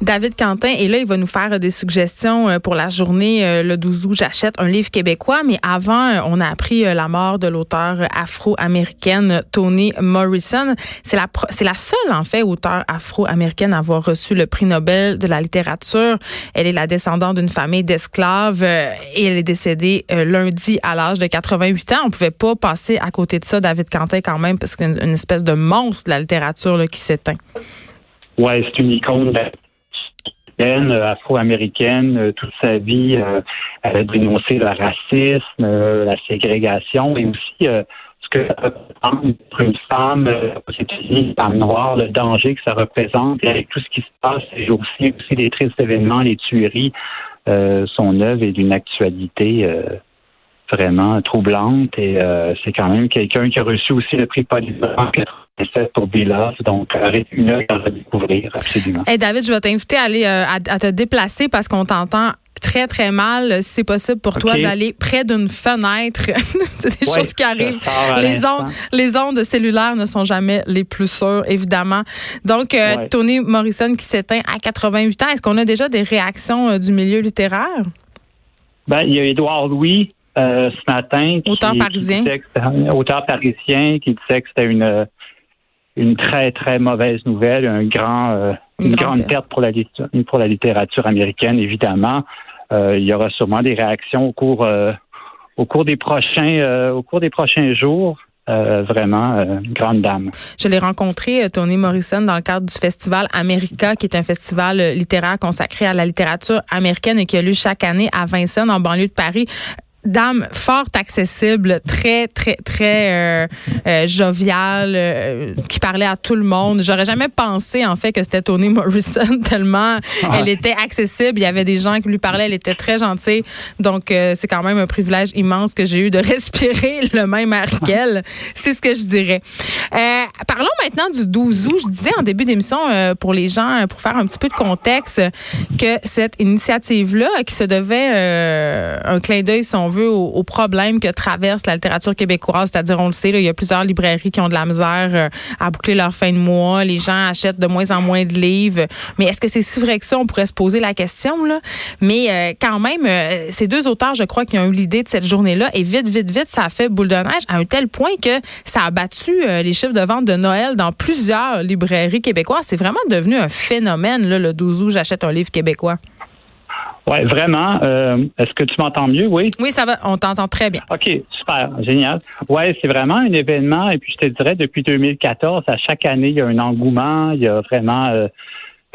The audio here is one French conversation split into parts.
David Quentin et là il va nous faire des suggestions euh, pour la journée euh, le 12 août. J'achète un livre québécois mais avant euh, on a appris la mort de l'auteur afro-américaine Toni Morrison. C'est la c'est la seule en fait auteure afro-américaine à avoir reçu le prix Nobel de la littérature. Elle est la descendante d'une famille d'esclaves et elle est décédée lundi à l'âge de 88 ans. On pouvait pas passer à côté de ça David Quentin quand même parce qu'une une espèce de monstre de la littérature là, qui s'éteint. Ouais, c'est une icône euh, afro-américaine, euh, toute sa vie, euh, elle a dénoncé le racisme, la ségrégation et aussi ce que pour une femme aux États-Unis, femme noire, le danger que ça représente. Et avec tout ce qui se passe, et aussi, aussi des tristes événements, les tueries, son œuvre est d'une actualité vraiment troublante et c'est quand même quelqu'un qui a reçu aussi le prix Paul en fait pour Beloved. Donc, une heure à découvrir, absolument. Hey David, je vais t'inviter à aller euh, à, te déplacer parce qu'on t'entend très, très mal. Si c'est possible pour toi d'aller près d'une fenêtre, c'est des choses qui arrivent. Les ondes, les ondes cellulaires ne sont jamais les plus sûres, évidemment. Donc, euh, Tony Morrison qui s'éteint à 88 ans. Est-ce qu'on a déjà des réactions euh, du milieu littéraire? Ben, il y a Édouard Louis ce matin. auteur parisien. auteur parisien qui disait que c'était une une très, très mauvaise nouvelle, un grand, euh, une, grande perte pour la, pour la littérature américaine, évidemment. Euh, il y aura sûrement des réactions au cours, euh, au cours des prochains, au cours des prochains jours. vraiment grande dame. Je l'ai rencontré, Tony Morrison, dans le cadre du festival America, qui est un festival littéraire consacré à la littérature américaine et qui a lieu chaque année à Vincennes, en banlieue de Paris dame fort accessible, très très très euh, euh, joviale, euh, qui parlait à tout le monde. J'aurais jamais pensé en fait que c'était Toni Morrison tellement elle était accessible. Il y avait des gens qui lui parlaient, elle était très gentille. Donc c'est quand même un privilège immense que j'ai eu de respirer le même air qu'elle. C'est ce que je dirais. parlons maintenant du 12 août. Je disais en début d'émission pour les gens, pour faire un petit peu de contexte, que cette initiative là, qui se devait un clin d'œil, si on veut aux, problèmes que traverse la littérature québécoise. C'est-à-dire, on le sait, il y a plusieurs librairies qui ont de la misère euh, à boucler leur fin de mois. Les gens achètent de moins en moins de livres. Mais est-ce que c'est si vrai que ça? On pourrait se poser la question. Mais euh, quand même, euh, ces deux auteurs, je crois, qui ont eu l'idée de cette journée-là. Et vite, vite, vite, ça a fait boule de neige à un tel point que ça a battu les chiffres de vente de Noël dans plusieurs librairies québécoises. C'est vraiment devenu un phénomène, le 12 août, j'achète un livre québécois. Oui, vraiment. Euh, est-ce que tu m'entends mieux? Oui. Oui, ça va. On t'entend très bien. OK, super. Génial. Oui, c'est vraiment un événement. Et puis, je te dirais, depuis 2014, à chaque année, il y a un engouement. Il y a vraiment euh,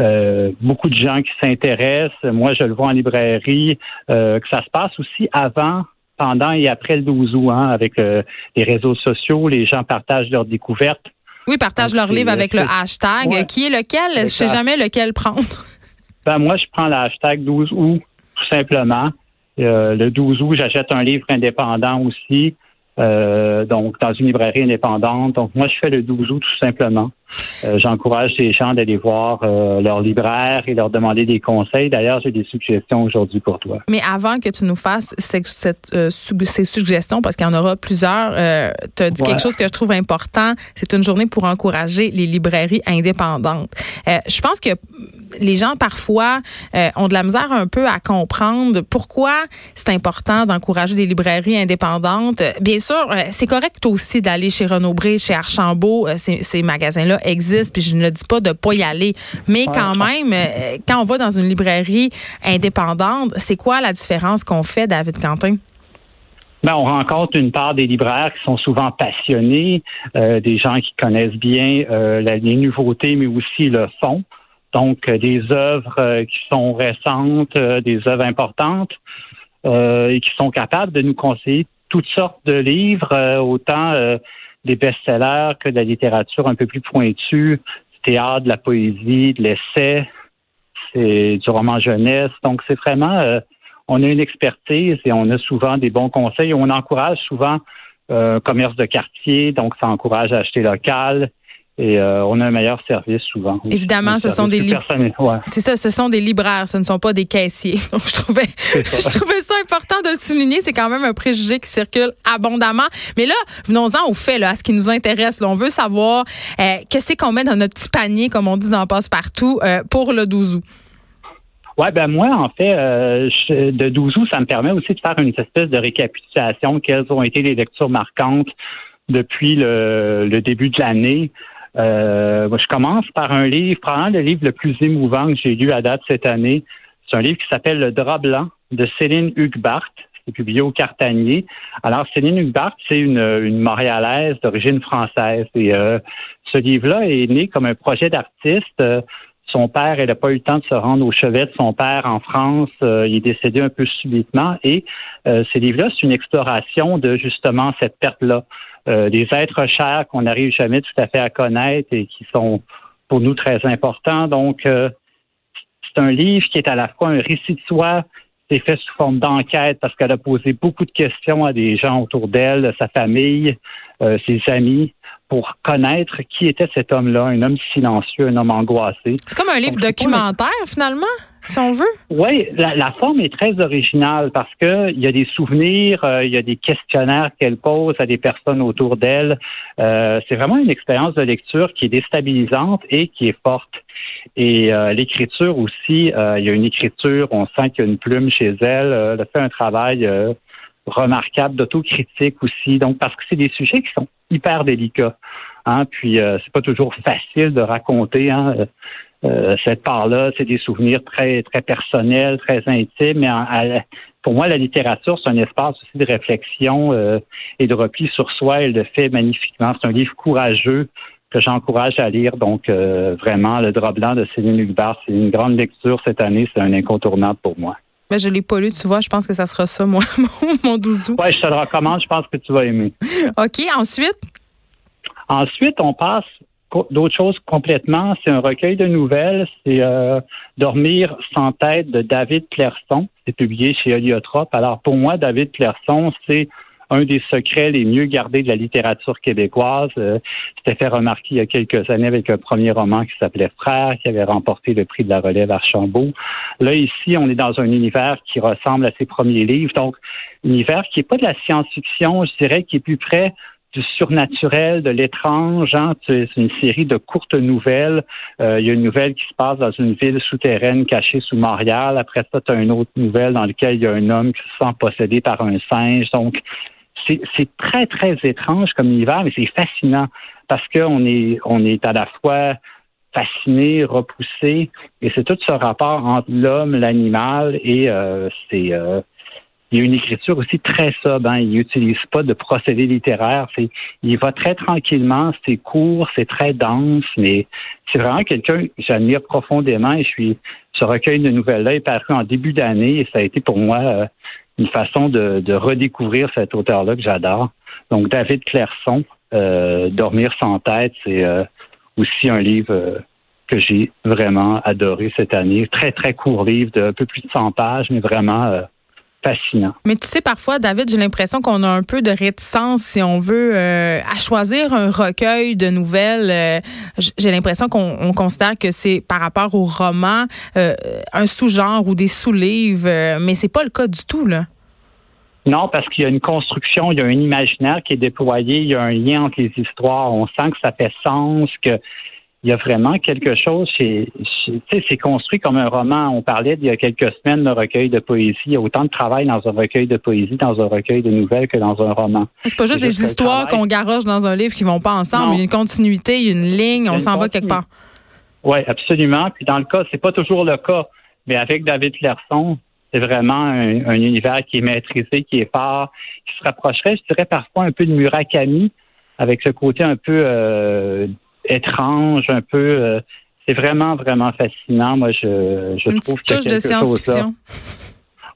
euh, beaucoup de gens qui s'intéressent. Moi, je le vois en librairie, que ça se passe aussi avant pendant et après le 12 août, hein, avec les réseaux sociaux, les gens partagent leurs découvertes. Oui, partagent leurs livres avec le hashtag, qui est lequel? Je sais jamais lequel prendre. Ben, moi, je prends le hashtag 12 août, tout simplement. Euh, le 12 août, j'achète un livre indépendant aussi. Euh, donc dans une librairie indépendante. Donc moi, je fais le 12 août tout simplement. Euh, j'encourage les gens d'aller voir euh, leur libraire et leur demander des conseils. D'ailleurs, j'ai des suggestions aujourd'hui pour toi. Mais avant que tu nous fasses cette, ces suggestions, parce qu'il y en aura plusieurs, tu as dit quelque chose que je trouve important. C'est une journée pour encourager les librairies indépendantes. je pense que les gens parfois ont de la misère un peu à comprendre pourquoi c'est important d'encourager des librairies indépendantes. Bien sûr, euh, c'est correct aussi d'aller chez Renaud Bré, chez Archambault. Euh, ces, magasins-là existent, puis je ne dis pas de pas y aller. Mais quand même, euh, quand on va dans une librairie indépendante, c'est quoi la différence qu'on fait, David Quentin? Ben, on rencontre une part des libraires qui sont souvent passionnés, des gens qui connaissent bien les nouveautés, mais aussi le fond. Donc, des œuvres qui sont récentes, des œuvres importantes et qui sont capables de nous conseiller toutes sortes de livres, euh, autant euh, des best-sellers que de la littérature un peu plus pointue, du théâtre, de la poésie, de l'essai, c'est du roman jeunesse. Donc, c'est vraiment, euh, on a une expertise et on a souvent des bons conseils. On encourage souvent euh, commerce de quartier, donc ça encourage à acheter local. Et euh, on a un meilleur service souvent. Évidemment, ce sont des libraires. C'est ça, ce sont des libraires, ce ne sont pas des caissiers. Donc je trouvais je trouvais ça important de le souligner, c'est quand même un préjugé qui circule abondamment. Mais là, venons-en au fait là, à ce qui nous intéresse. on veut savoir euh, qu'est-ce qu'on met dans notre petit panier comme on dit dans passe-partout euh, pour le 12 août. Ouais, ben moi, en fait, euh, de 12 août, ça me permet aussi de faire une espèce de récapitulation, quelles ont été les lectures marquantes depuis le, le début de l'année. Euh, je commence par un livre, probablement le livre le plus émouvant que j'ai lu à date cette année. C'est un livre qui s'appelle Le drap blanc de Céline Hugbart. C'est publié au Cartanier. Alors, Céline Hugbart, c'est une, une Montréalaise d'origine française. Et euh, ce livre-là est né comme un projet d'artiste. son père, elle n'a pas eu le temps de se rendre au chevet de son père en France. Euh, il est décédé un peu subitement. Et euh, ce livre-là, c'est une exploration de justement cette perte-là. Euh, des êtres chers qu'on n'arrive jamais tout à fait à connaître et qui sont pour nous très importants. Donc, euh, c'est un livre qui est à la fois un récit de soi, c'est fait sous forme d'enquête parce qu'elle a posé beaucoup de questions à des gens autour d'elle, sa famille, euh, ses amis, pour connaître qui était cet homme-là, un homme silencieux, un homme angoissé. C'est comme un livre documentaire, finalement? Si on? Oui, la, forme est très originale parce que il y a des souvenirs, euh, il y a des questionnaires qu'elle pose à des personnes autour d'elle. Euh, c'est vraiment une expérience de lecture qui est déstabilisante et qui est forte. Et euh, l'écriture aussi, il y a une écriture, on sent qu'il y a une plume chez elle. elle a fait un travail remarquable d'autocritique aussi. Donc parce que c'est des sujets qui sont hyper délicats. Hein, puis c'est pas toujours facile de raconter. Hein, euh, cette part-là, c'est des souvenirs très très personnels, très intimes. Mais pour moi, la littérature, c'est un espace aussi de réflexion euh, et de repli sur soi. Elle le fait magnifiquement. C'est un livre courageux que j'encourage à lire. Donc, euh, vraiment, Le drap blanc de Céline Hugbard, c'est une grande lecture cette année. C'est un incontournable pour moi. Mais je l'ai pas lu, tu vois. Je pense que ça sera ça, moi, mon douzou. Oui, je te le recommande. Je pense que tu vas aimer. OK. Ensuite? Ensuite, on passe d'autres choses complètement. C'est un recueil de nouvelles. C'est euh, Dormir sans tête de David Clairson. C'est publié chez Heliotrope. Alors pour moi, David Clairson, c'est un des secrets les mieux gardés de la littérature québécoise. Euh, C'était fait remarquer il y a quelques années avec un premier roman qui s'appelait Frères, qui avait remporté le prix de la relève Archambault. Là, ici, on est dans un univers qui ressemble à ses premiers livres. Donc, univers qui n'est pas de la science-fiction, je dirais, qui est plus près du surnaturel, de l'étrange. Hein? C'est une série de courtes nouvelles. Euh, il y a une nouvelle qui se passe dans une ville souterraine cachée sous Montréal. Après ça, tu as une autre nouvelle dans laquelle il y a un homme qui se sent possédé par un singe. Donc, c'est très, très étrange comme univers, mais c'est fascinant parce qu'on est, on est à la fois fasciné, repoussé, et c'est tout ce rapport entre l'homme, l'animal, et euh, c'est euh, il y a une écriture aussi très sobre. Hein. Il n'utilise pas de procédé littéraire. C'est, il va très tranquillement. C'est court, c'est très dense, mais c'est vraiment quelqu'un que j'admire profondément. Et je suis ce recueil de nouvelles-là est paru en début d'année et ça a été pour moi euh, une façon de, redécouvrir cet auteur-là que j'adore. Donc David Clairson, euh, Dormir sans tête, c'est euh, aussi un livre que j'ai vraiment adoré cette année. Très très court livre de un peu plus de 100 pages, mais vraiment fascinant. Mais tu sais, parfois, David, j'ai l'impression qu'on a un peu de réticence, si on veut, euh, à choisir un recueil de nouvelles. Euh, j'ai l'impression qu'on considère que c'est par rapport au roman euh, un sous-genre ou des sous-livres, mais c'est pas le cas du tout, là. Non, parce qu'il y a une construction, il y a un imaginaire qui est déployé, il y a un lien entre les histoires. On sent que ça fait sens, que il y a vraiment quelque chose chez, tu sais, c'est construit comme un roman. On parlait il y a quelques semaines de recueil de poésie. Il y a autant de travail dans un recueil de poésie, dans un recueil de nouvelles que dans un roman. C'est pas juste des histoires qu'on garoche dans un livre qui vont pas ensemble. Il y a une continuité, il y a une ligne, on s'en va quelque part. Oui, absolument. Puis dans le cas, c'est pas toujours le cas. Mais avec David Clerson, c'est vraiment un, univers qui est maîtrisé, qui est fort, qui se rapprocherait, je dirais, parfois un peu de Murakami, avec ce côté un peu euh, étrange, un peu. Euh, c'est vraiment, vraiment fascinant. Moi, je, je trouve qu'il y a quelque de science-fiction.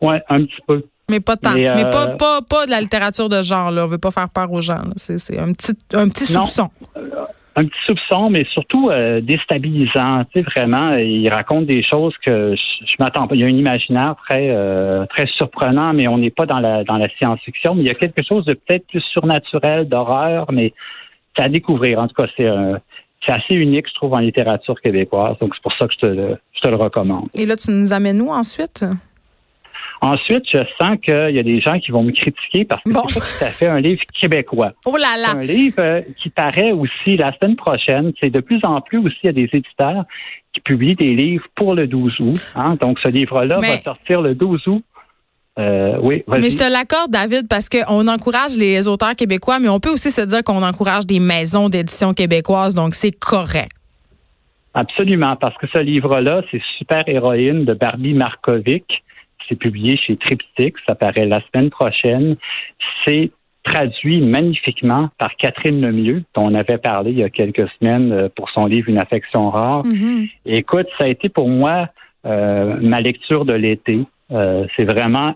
Oui, un petit peu. Mais pas tant. Mais, pas, euh, pas, pas, de la littérature de genre. Là. On veut pas faire peur aux gens. C'est un petit, un petit soupçon. un petit soupçon, mais surtout euh, déstabilisant. Tu sais, vraiment, il raconte des choses que je, m'attends pas. Il y a un imaginaire très, très surprenant, mais on n'est pas dans la, dans la science-fiction. Mais il y a quelque chose de peut-être plus surnaturel, d'horreur, mais c'est à découvrir. En tout cas, c'est c'est assez unique, je trouve, en littérature québécoise. Donc, c'est pour ça que je te, le, je te le recommande. Et là, tu nous amènes où ensuite? Ensuite, je sens qu'il y a des gens qui vont me critiquer parce que c'est pas tout à fait un livre québécois. Oh là là! C'est un livre euh, qui paraît aussi la semaine prochaine. C'est de plus en plus aussi, il y a des éditeurs qui publient des livres pour le 12 août. Hein. Donc, ce livre-là va sortir le 12 août. Euh, oui, mais je te l'accorde, David, parce qu'on encourage les auteurs québécois, mais on peut aussi se dire qu'on encourage des maisons d'édition québécoises, donc c'est correct. Absolument, parce que ce livre-là, c'est Super Héroïne de Barbie Markovic. C'est publié chez Triptych, ça paraît la semaine prochaine. C'est traduit magnifiquement par Catherine Lemieux, dont on avait parlé il y a quelques semaines euh, pour son livre Une affection rare. Mm-hmm. Écoute, ça a été pour moi euh, ma lecture de l'été. Euh, c'est vraiment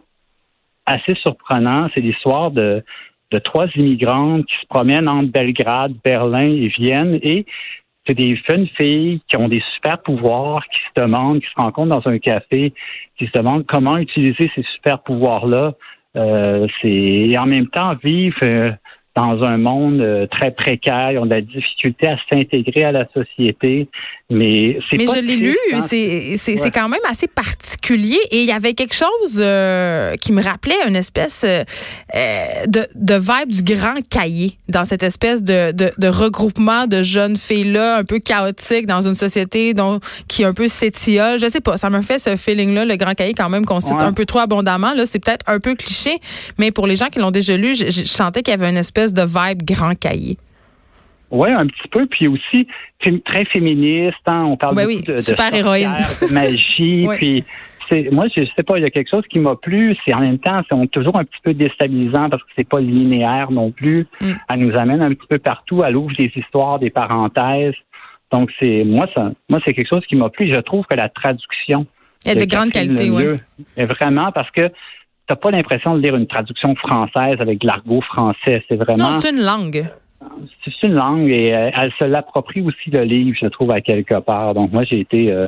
assez surprenant. C'est l'histoire de, de trois immigrantes qui se promènent entre Belgrade, Berlin et Vienne et c'est des jeunes filles qui ont des super pouvoirs, qui se demandent, qui se rencontrent dans un café, qui se demandent comment utiliser ces super pouvoirs-là. Euh, c'est en même temps vivre euh, dans un monde euh, très précaire, ils ont de la difficulté à s'intégrer à la société. Mais c'est Mais je l'ai lu, hein. c'est c'est quand même assez particulier et il y avait quelque chose euh, qui me rappelait une espèce euh, de, de vibe du grand cahier dans cette espèce de, de, de regroupement de jeunes filles-là un peu chaotique dans une société dont, qui un peu s'étiole. Je sais pas, ça me fait ce feeling-là, le grand cahier quand même qu'on cite un peu trop abondamment. Là, c'est peut-être un peu cliché, mais pour les gens qui l'ont déjà lu, je, je sentais qu'il y avait une espèce de vibe grand cahier. Oui, un petit peu. Puis aussi, très féministe. Hein, on parle beaucoup de, super héroïne. de magie. Puis moi, je sais pas, il y a quelque chose qui m'a plu. C'est en même temps, c'est toujours un petit peu déstabilisant parce que c'est pas linéaire non plus. Mm. Elle nous amène un petit peu partout. Elle ouvre des histoires, des parenthèses. Donc c'est moi, ça, moi c'est quelque chose qui m'a plu. Je trouve que la traduction est de, grande qualité, oui. Est vraiment parce que t'as pas l'impression de lire une traduction française avec de l'argot français. C'est vraiment. Non, c'est une langue. C'est une langue et euh, elle se l'approprie aussi le livre, je trouve, à quelque part. Donc moi, j'ai été euh,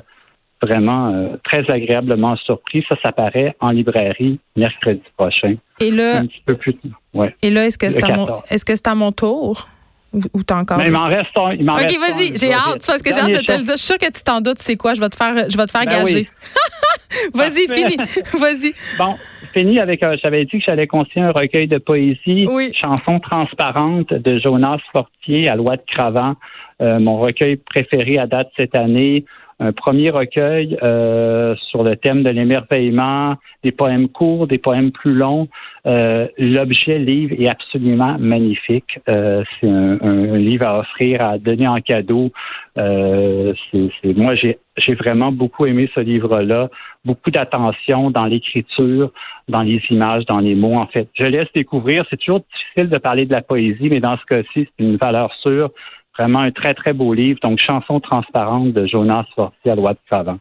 vraiment euh, très agréablement surpris. Ça, ça paraît en librairie mercredi prochain. Et là, un petit peu plus. Ouais. Et là, est-ce que c'est à mon, est-ce que c'est à mon tour? Ou t'as encore. Mais il m'en reste un. Il OK, vas-y, j'ai hâte, parce que j'ai hâte de te le dire. Je suis sûre que tu t'en doutes, c'est quoi. Je vais te faire, je vais te faire ben gager. vas-y, fini. vas-y. Bon, fini avec, euh, j'avais dit que j'allais consigner un recueil de poésie, oui. chanson transparente de Jonas Fortier à Loi de Cravant, euh, mon recueil préféré à date cette année un premier recueil euh, sur le thème de l'émerveillement, des poèmes courts, des poèmes plus longs. Euh, l'objet livre est absolument magnifique. Euh, c'est un, livre à offrir, à donner en cadeau. c'est, moi, j'ai vraiment beaucoup aimé ce livre-là. Beaucoup d'attention dans l'écriture, dans les images, dans les mots. En fait, je laisse découvrir. C'est toujours difficile de parler de la poésie, mais dans ce cas-ci, c'est une valeur sûre. Vraiment un très, très beau livre. Donc, Chanson transparente de Jonas Fortier à Loi de Savant.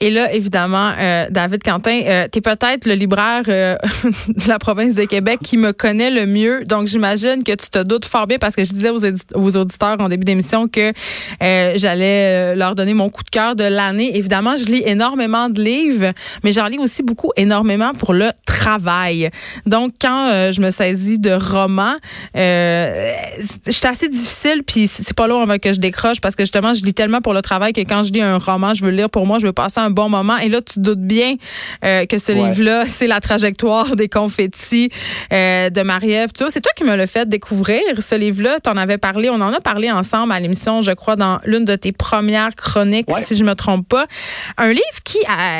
Et là, évidemment, euh, David Quentin, euh, tu es peut-être le libraire euh, de la province de Québec qui me connaît le mieux. Donc, j'imagine que tu te doutes fort bien parce que je disais aux, aux auditeurs en début d'émission que j'allais leur donner mon coup de cœur de l'année. Évidemment, je lis énormément de livres, mais j'en lis aussi beaucoup énormément pour le travail. Donc, quand je me saisis de romans, c'est assez difficile, puis c'est pas long avant que je décroche parce que justement, je lis tellement pour le travail que quand je lis un roman, je veux lire pour moi, je veux passer un bon moment. Et là, tu doutes bien euh, que ce livre-là, c'est la trajectoire des confettis euh, de Marie-Ève. Tu vois, c'est toi qui me l'as fait découvrir, ce livre-là. Tu en avais parlé, on en a parlé ensemble à l'émission, je crois, dans l'une de tes premières chroniques, si je me trompe pas. Un livre qui,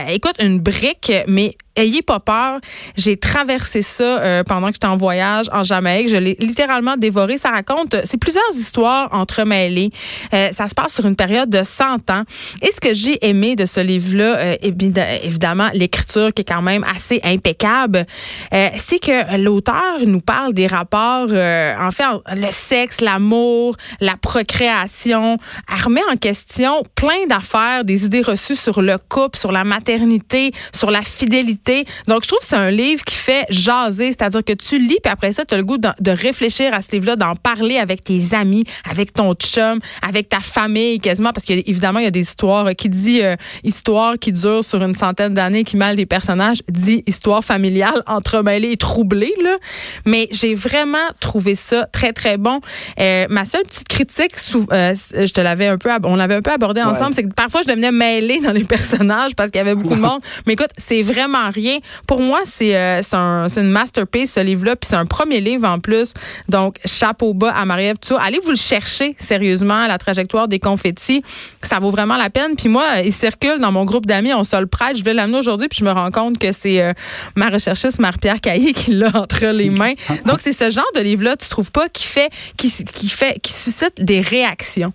écoute, une brique, mais Ayez pas peur. J'ai traversé ça euh, pendant que j'étais en voyage en Jamaïque. Je l'ai littéralement dévoré. Ça raconte, c'est plusieurs histoires entremêlées. Euh, ça se passe sur une période de 100 ans. Et ce que j'ai aimé de ce livre-là, euh, évidemment, l'écriture qui est quand même assez impeccable, c'est que l'auteur nous parle des rapports, en fait, le sexe, l'amour, la procréation, armé en question plein d'affaires, des idées reçues sur le couple, sur la maternité, sur la fidélité Donc, je trouve que c'est un livre qui fait jaser, c'est-à-dire que tu lis, puis après ça, tu as le goût de, réfléchir à ce livre-là, d'en parler avec tes amis, avec ton chum, avec ta famille, quasiment, parce qu'évidemment, il y a des histoires qui dit euh, histoire qui dure sur une centaine d'années, qui mêle des personnages, dit histoire familiale entremêlée et troublée, là. Mais j'ai vraiment trouvé ça très, très bon. Euh, ma seule petite critique, euh, je te l'avais un peu, on l'avait un peu abordé ensemble, c'est que parfois, je devenais mêlée dans les personnages parce qu'il y avait beaucoup de monde. Mais écoute, c'est vraiment rien. Pour moi, c'est euh, un, une masterpiece, ce livre-là. Puis c'est un premier livre en plus. Donc, chapeau bas à Marie-Ève Allez vous le chercher sérieusement, la trajectoire des confettis. Ça vaut vraiment la peine. Puis moi, il circule dans mon groupe d'amis. On se le prête. Je vais l'amener aujourd'hui. Puis je me rends compte que c'est euh, ma recherchiste, Marie-Pierre Caillé, qui l'a entre les mains. Donc, c'est ce genre de livre-là, tu trouves pas, qui fait, qui, qui fait, qui suscite des réactions.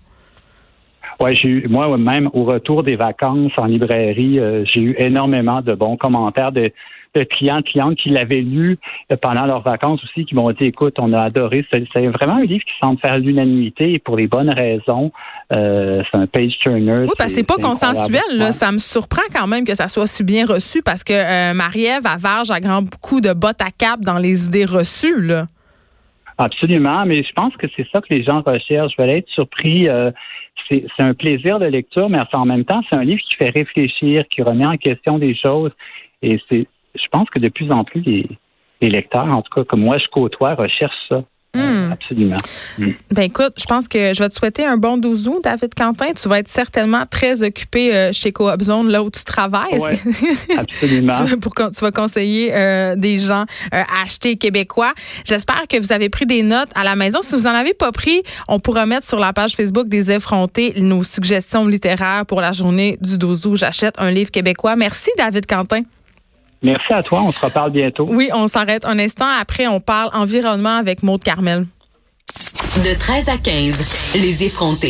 Ouais, j'ai eu, moi même au retour des vacances en librairie, euh, j'ai eu énormément de bons commentaires de, de clients, clientes qui l'avaient lu euh, pendant leurs vacances aussi, qui m'ont dit, écoute, on a adoré. C'est vraiment un livre qui semble faire l'unanimité et pour les bonnes raisons. Euh, c'est un page turner. Oui, parce que c'est pas consensuel. Là. Ça me surprend quand même que ça soit si bien reçu parce que euh, Marie-Ève avarge à grand coup de bottes à cap dans les idées reçues. Là. Absolument, mais je pense que c'est ça que les gens recherchent. Je vais être surpris. Euh, c'est un plaisir de lecture, mais en même temps, c'est un livre qui fait réfléchir, qui remet en question des choses. Et c'est, je pense que de plus en plus, les, lecteurs, en tout cas comme moi je côtoie, recherchent ça. Hmm. Absolument. Hmm. Ben écoute, je pense que je vais te souhaiter un bon 12 août, David Quentin. Tu vas être certainement très occupé euh, chez Coop Zone, là où tu travailles. Ouais, absolument. tu, pour, tu vas conseiller euh, des gens euh, à acheter québécois. J'espère que vous avez pris des notes à la maison. Si vous n'en avez pas pris, on pourra mettre sur la page Facebook des effrontés nos suggestions littéraires pour la journée du 12 août. J'achète un livre québécois. Merci, David Quentin. Merci à toi. On se reparle bientôt. Oui, on s'arrête un instant. Après, on parle environnement avec Maude Carmel. De 13 à 15, les effrontés.